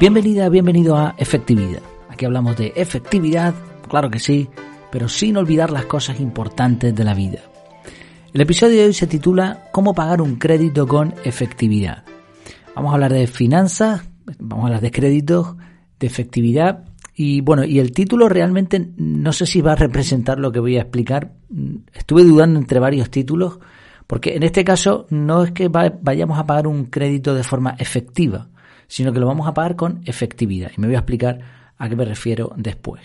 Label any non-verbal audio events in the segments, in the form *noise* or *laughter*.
Bienvenida, bienvenido a Efectividad. Aquí hablamos de efectividad, claro que sí, pero sin olvidar las cosas importantes de la vida. El episodio de hoy se titula ¿Cómo pagar un crédito con efectividad? Vamos a hablar de finanzas, vamos a hablar de créditos, de efectividad y bueno, y el título realmente no sé si va a representar lo que voy a explicar. Estuve dudando entre varios títulos porque en este caso no es que vayamos a pagar un crédito de forma efectiva, sino que lo vamos a pagar con efectividad. Y me voy a explicar a qué me refiero después.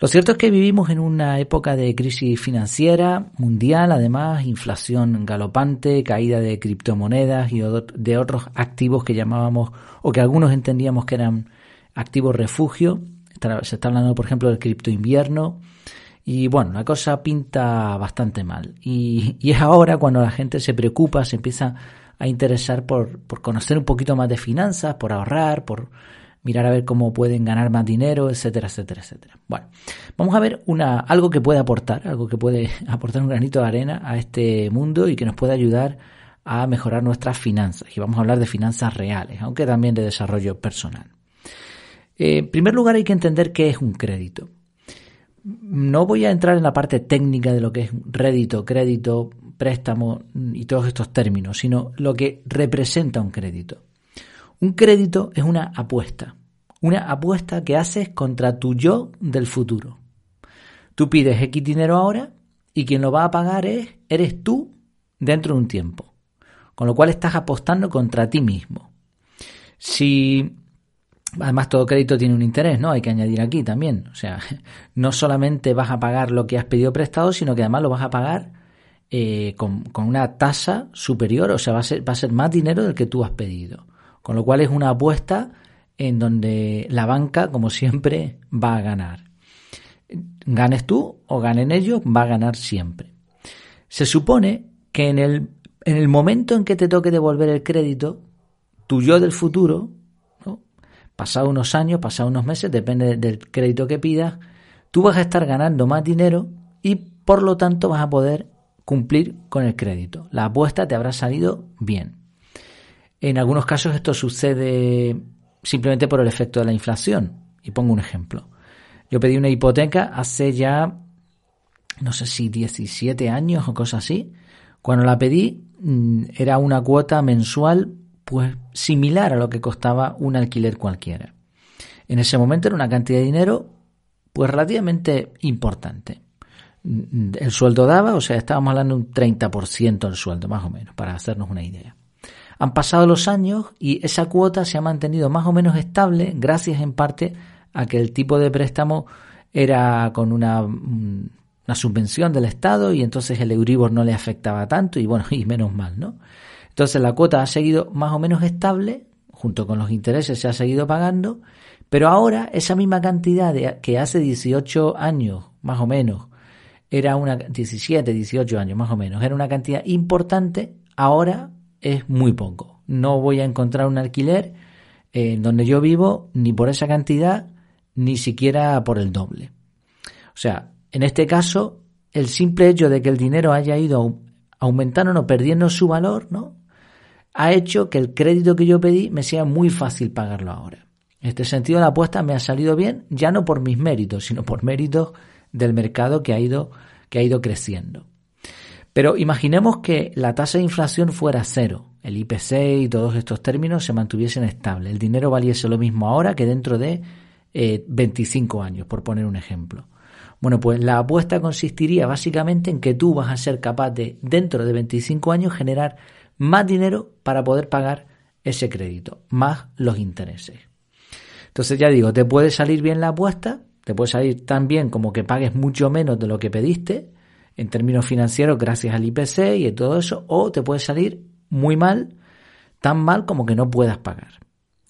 Lo cierto es que vivimos en una época de crisis financiera mundial, además, inflación galopante, caída de criptomonedas y de otros activos que llamábamos o que algunos entendíamos que eran activos refugio. Se está hablando, por ejemplo, del cripto invierno. Y bueno, la cosa pinta bastante mal. Y, y, es ahora cuando la gente se preocupa, se empieza a interesar por, por conocer un poquito más de finanzas, por ahorrar, por mirar a ver cómo pueden ganar más dinero, etcétera, etcétera, etcétera. Bueno, vamos a ver una, algo que puede aportar, algo que puede *laughs* aportar un granito de arena a este mundo y que nos puede ayudar a mejorar nuestras finanzas. Y vamos a hablar de finanzas reales, aunque también de desarrollo personal. Eh, en primer lugar hay que entender qué es un crédito. No voy a entrar en la parte técnica de lo que es rédito, crédito, préstamo y todos estos términos, sino lo que representa un crédito. Un crédito es una apuesta, una apuesta que haces contra tu yo del futuro. Tú pides X dinero ahora y quien lo va a pagar es, eres tú dentro de un tiempo. Con lo cual estás apostando contra ti mismo. Si Además, todo crédito tiene un interés, ¿no? Hay que añadir aquí también. O sea, *laughs* no solamente vas a pagar lo que has pedido prestado, sino que además lo vas a pagar eh, con, una tasa superior, o sea, va a, ser, va a ser más dinero del que tú has pedido. Con lo cual es una apuesta en donde la banca, como siempre, va a ganar. Ganes tú o ganen ellos, va a ganar siempre. Se supone que en el, en el momento en que te toque devolver el crédito, tu yo del futuro, pasado unos años, pasado unos meses, depende del crédito que pidas, tú vas a estar ganando más dinero y por lo tanto vas a poder cumplir con el crédito. La apuesta te habrá salido bien. En algunos casos esto sucede simplemente por el efecto de la inflación. Y pongo un ejemplo. Yo pedí una hipoteca hace ya, no sé si 17 años o cosas así. Cuando la pedí mm, era una cuota mensual pues similar a lo que costaba un alquiler cualquiera. En ese momento era una cantidad de dinero pues relativamente importante el sueldo daba, o sea, estábamos hablando de un 30% del sueldo, más o menos, para hacernos una idea. Han pasado los años y esa cuota se ha mantenido más o menos estable gracias en parte a que el tipo de préstamo era con una, una subvención del Estado y entonces el Euribor no le afectaba tanto y bueno, *laughs* y menos mal, ¿no? Entonces la cuota ha seguido más o menos estable, junto con los intereses se ha seguido pagando, pero ahora esa misma cantidad de, que hace 18 años, más o menos, era una 17, 18 años más o menos, era una cantidad importante, ahora es muy poco. No voy a encontrar un alquiler en donde yo vivo ni por esa cantidad, ni siquiera por el doble. O sea, en este caso, el simple hecho de que el dinero haya ido aumentando o perdiendo su valor, ¿no? Ha hecho que el crédito que yo pedí me sea muy fácil pagarlo ahora. En este sentido, la apuesta me ha salido bien, ya no por mis méritos, sino por méritos del mercado que ha ido, que ha ido creciendo. Pero imaginemos que la tasa de inflación fuera cero, el IPC y todos estos términos se mantuviesen estables, el dinero valiese lo mismo ahora que dentro de 25 eh, años, por poner un ejemplo. Bueno, pues la apuesta consistiría básicamente en que tú vas a ser capaz de, dentro de 25 años, generar más dinero para poder pagar ese crédito, más los intereses. Entonces ya digo, te puede salir bien la apuesta, te puede salir tan bien como que pagues mucho menos de lo que pediste en términos financieros gracias al IPC y todo eso, o te puede salir muy mal, tan mal como que no puedas pagar.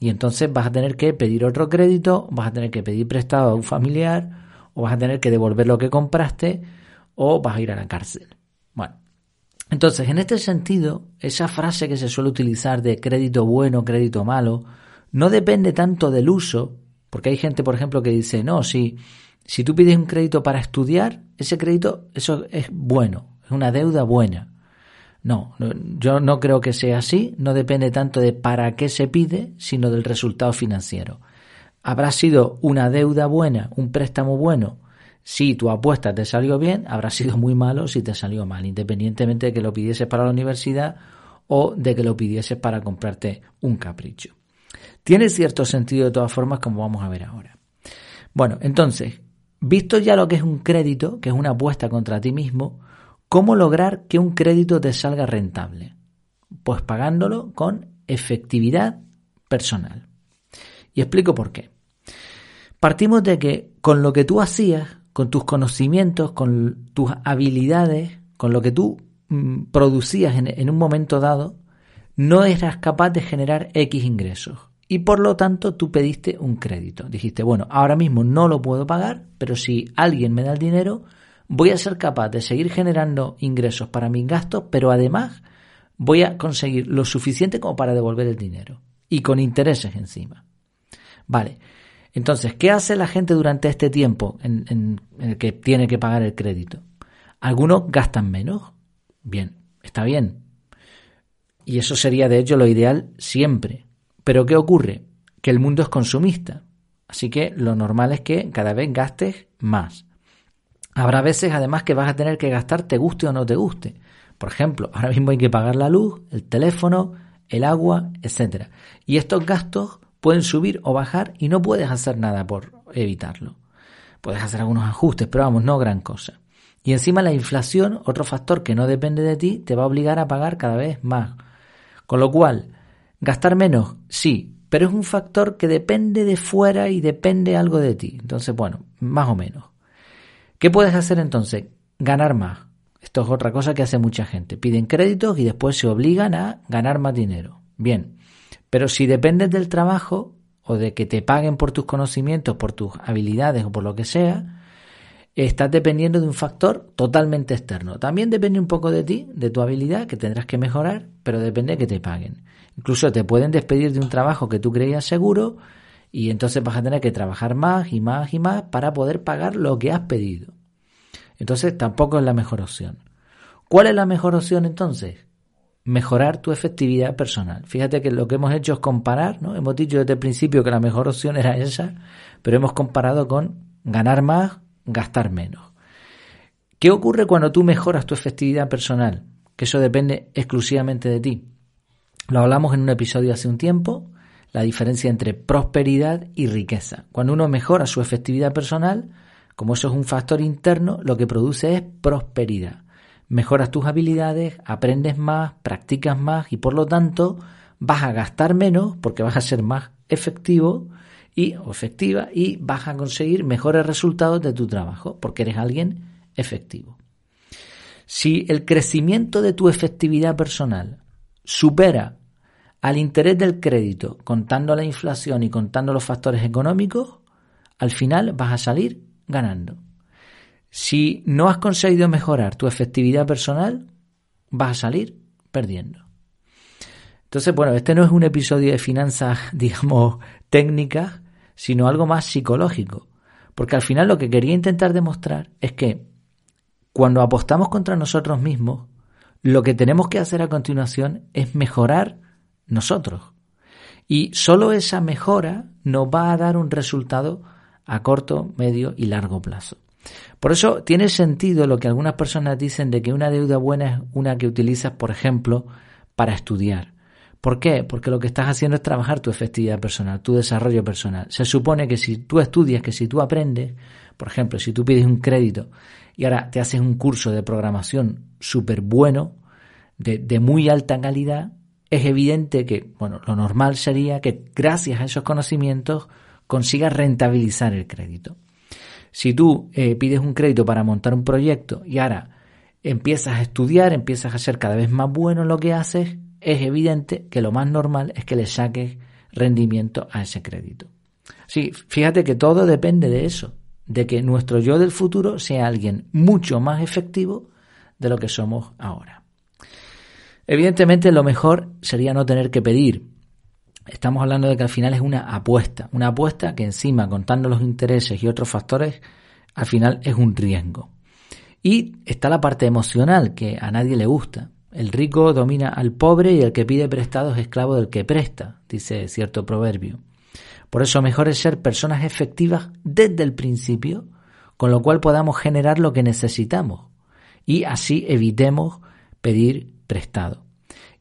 Y entonces vas a tener que pedir otro crédito, vas a tener que pedir prestado a un familiar, o vas a tener que devolver lo que compraste, o vas a ir a la cárcel. Bueno, entonces en este sentido, esa frase que se suele utilizar de crédito bueno, crédito malo, no depende tanto del uso, porque hay gente, por ejemplo, que dice, no, si, si tú pides un crédito para estudiar, ese crédito, eso es bueno, es una deuda buena. No, yo no creo que sea así, no depende tanto de para qué se pide, sino del resultado financiero. Habrá sido una deuda buena, un préstamo bueno, si tu apuesta te salió bien, habrá sido muy malo si te salió mal, independientemente de que lo pidieses para la universidad o de que lo pidieses para comprarte un capricho. Tiene cierto sentido de todas formas, como vamos a ver ahora. Bueno, entonces, visto ya lo que es un crédito, que es una apuesta contra ti mismo, ¿cómo lograr que un crédito te salga rentable? Pues pagándolo con efectividad personal. Y explico por qué. Partimos de que con lo que tú hacías, con tus conocimientos, con tus habilidades, con lo que tú mm, producías en, en un momento dado, no eras capaz de generar X ingresos. Y por lo tanto tú pediste un crédito. Dijiste, bueno, ahora mismo no lo puedo pagar, pero si alguien me da el dinero, voy a ser capaz de seguir generando ingresos para mis gastos, pero además voy a conseguir lo suficiente como para devolver el dinero. Y con intereses encima. Vale, entonces, ¿qué hace la gente durante este tiempo en, el que tiene que pagar el crédito? Algunos gastan menos. Bien, está bien. Y eso sería de hecho lo ideal siempre. Pero ¿qué ocurre? Que el mundo es consumista. Así que lo normal es que cada vez gastes más. Habrá veces además que vas a tener que gastar te guste o no te guste. Por ejemplo, ahora mismo hay que pagar la luz, el teléfono, el agua, etc. Y estos gastos pueden subir o bajar y no puedes hacer nada por evitarlo. Puedes hacer algunos ajustes, pero vamos, no gran cosa. Y encima la inflación, otro factor que no depende de ti, te va a obligar a pagar cada vez más. Con lo cual, gastar menos, sí, pero es un factor que depende de fuera y depende algo de ti. Entonces, bueno, más o menos. ¿Qué puedes hacer entonces? Ganar más. Esto es otra cosa que hace mucha gente. Piden créditos y después se obligan a ganar más dinero. Bien, pero si dependes del trabajo o de que te paguen por tus conocimientos, por tus habilidades o por lo que sea, estás dependiendo de un factor totalmente externo. También depende un poco de ti, de tu habilidad, que tendrás que mejorar, pero depende de que te paguen. Incluso te pueden despedir de un trabajo que tú creías seguro y entonces vas a tener que trabajar más y más y más para poder pagar lo que has pedido. Entonces tampoco es la mejor opción. ¿Cuál es la mejor opción entonces? mejorar tu efectividad personal. Fíjate que lo que hemos hecho es comparar, ¿no? Hemos dicho desde el principio que la mejor opción era esa, pero hemos comparado con ganar más, gastar menos. ¿Qué ocurre cuando tú mejoras tu efectividad personal? Que eso depende exclusivamente de ti. Lo hablamos en un episodio hace un tiempo, la diferencia entre prosperidad y riqueza. Cuando uno mejora su efectividad personal, como eso es un factor interno, lo que produce es prosperidad mejoras tus habilidades, aprendes más, practicas más y por lo tanto vas a gastar menos porque vas a ser más efectivo y efectiva y vas a conseguir mejores resultados de tu trabajo porque eres alguien efectivo. Si el crecimiento de tu efectividad personal supera al interés del crédito contando la inflación y contando los factores económicos, al final vas a salir ganando. Si no has conseguido mejorar tu efectividad personal, vas a salir perdiendo. Entonces, bueno, este no es un episodio de finanzas, *laughs* digamos, técnicas, sino algo más psicológico. Porque al final lo que quería intentar demostrar es que cuando apostamos contra nosotros mismos, lo que tenemos que hacer a continuación es mejorar nosotros. Y solo esa mejora nos va a dar un resultado a corto, medio y largo plazo. Por eso tiene sentido lo que algunas personas dicen de que una deuda buena es una que utilizas, por ejemplo, para estudiar. ¿Por qué? Porque lo que estás haciendo es trabajar tu efectividad personal, tu desarrollo personal. Se supone que si tú estudias, que si tú aprendes, por ejemplo, si tú pides un crédito y ahora te haces un curso de programación súper bueno, de, de muy alta calidad, es evidente que, bueno, lo normal sería que gracias a esos conocimientos consigas rentabilizar el crédito. Si tú eh, pides un crédito para montar un proyecto y ahora empiezas a estudiar, empiezas a ser cada vez más bueno en lo que haces, es evidente que lo más normal es que le saques rendimiento a ese crédito. Sí, fíjate que todo depende de eso, de que nuestro yo del futuro sea alguien mucho más efectivo de lo que somos ahora. Evidentemente lo mejor sería no tener que pedir, Estamos hablando de que al final es una apuesta, una apuesta que encima, contando los intereses y otros factores, al final es un riesgo. Y está la parte emocional, que a nadie le gusta. El rico domina al pobre y el que pide prestado es esclavo del que presta, dice cierto proverbio. Por eso mejor es ser personas efectivas desde el principio, con lo cual podamos generar lo que necesitamos y así evitemos pedir prestado.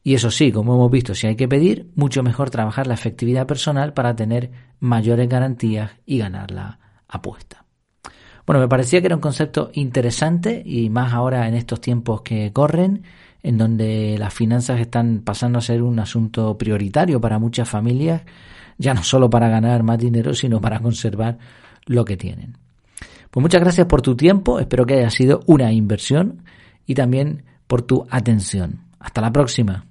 Y eso sí, como hemos visto, si hay que pedir, mucho mejor trabajar la efectividad personal para tener mayores garantías y ganar la apuesta. Bueno, me parecía que era un concepto interesante y más ahora en estos tiempos que corren, en donde las finanzas están pasando a ser un asunto prioritario para muchas familias, ya no solo para ganar más dinero, sino para conservar lo que tienen. Pues muchas gracias por tu tiempo, espero que haya sido una inversión y también por tu atención. Hasta la próxima.